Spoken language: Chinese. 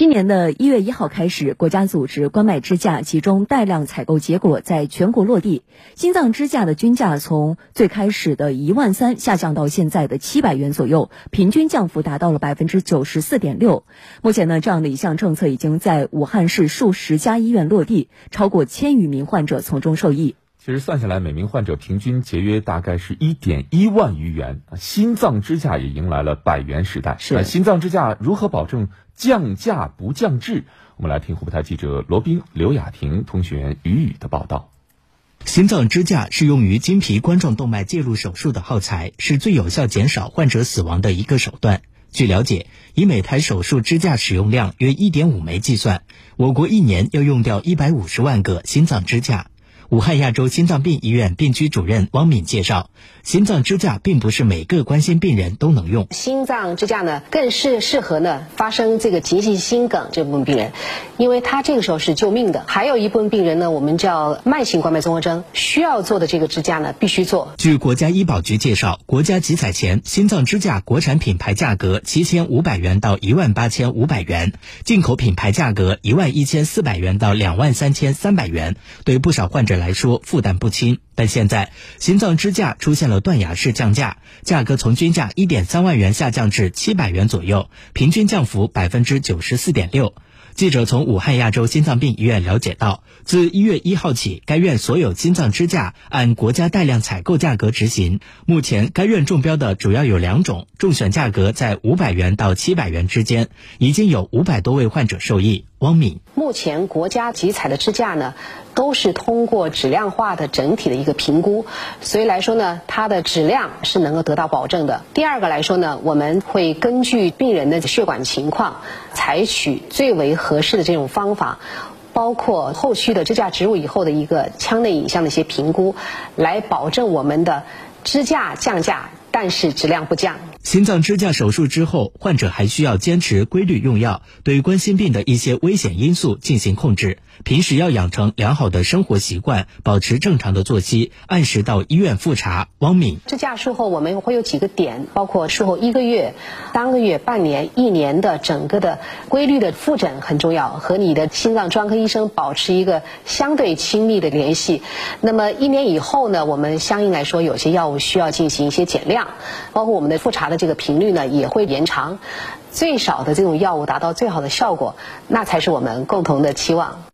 今年的一月一号开始，国家组织冠脉支架集中带量采购结果在全国落地。心脏支架的均价从最开始的一万三下降到现在的七百元左右，平均降幅达到了百分之九十四点六。目前呢，这样的一项政策已经在武汉市数十家医院落地，超过千余名患者从中受益。其实算下来，每名患者平均节约大概是一点一万余元。心脏支架也迎来了百元时代。是心脏支架如何保证降价不降质？我们来听湖北台记者罗斌、刘雅婷、通讯员于宇的报道。心脏支架是用于经皮冠状动脉介入手术的耗材，是最有效减少患者死亡的一个手段。据了解，以每台手术支架使用量约一点五枚计算，我国一年要用掉一百五十万个心脏支架。武汉亚洲心脏病医院病区主任汪敏介绍，心脏支架并不是每个冠心病人都能用。心脏支架呢，更是适合呢发生这个急性心梗这部分病人，因为他这个时候是救命的。还有一部分病人呢，我们叫慢性冠脉综合征，需要做的这个支架呢，必须做。据国家医保局介绍，国家集采前心脏支架国产品牌价格七千五百元到一万八千五百元，进口品牌价格一万一千四百元到两万三千三百元，对不少患者。来说负担不轻，但现在心脏支架出现了断崖式降价，价格从均价一点三万元下降至七百元左右，平均降幅百分之九十四点六。记者从武汉亚洲心脏病医院了解到，自一月一号起，该院所有心脏支架按国家带量采购价格执行。目前，该院中标的主要有两种，中选价格在五百元到七百元之间，已经有五百多位患者受益。汪敏，目前国家集采的支架呢，都是通过质量化的整体的一个评估，所以来说呢，它的质量是能够得到保证的。第二个来说呢，我们会根据病人的血管情况，采取最为合适的这种方法，包括后续的支架植入以后的一个腔内影像的一些评估，来保证我们的支架降价，但是质量不降。心脏支架手术之后，患者还需要坚持规律用药，对冠心病的一些危险因素进行控制。平时要养成良好的生活习惯，保持正常的作息，按时到医院复查。汪敏，支架术后我们会有几个点，包括术后一个月、当个月、半年、一年的整个的规律的复诊很重要，和你的心脏专科医生保持一个相对亲密的联系。那么一年以后呢，我们相应来说有些药物需要进行一些减量，包括我们的复查的这个频率呢也会延长，最少的这种药物达到最好的效果，那才是我们共同的期望。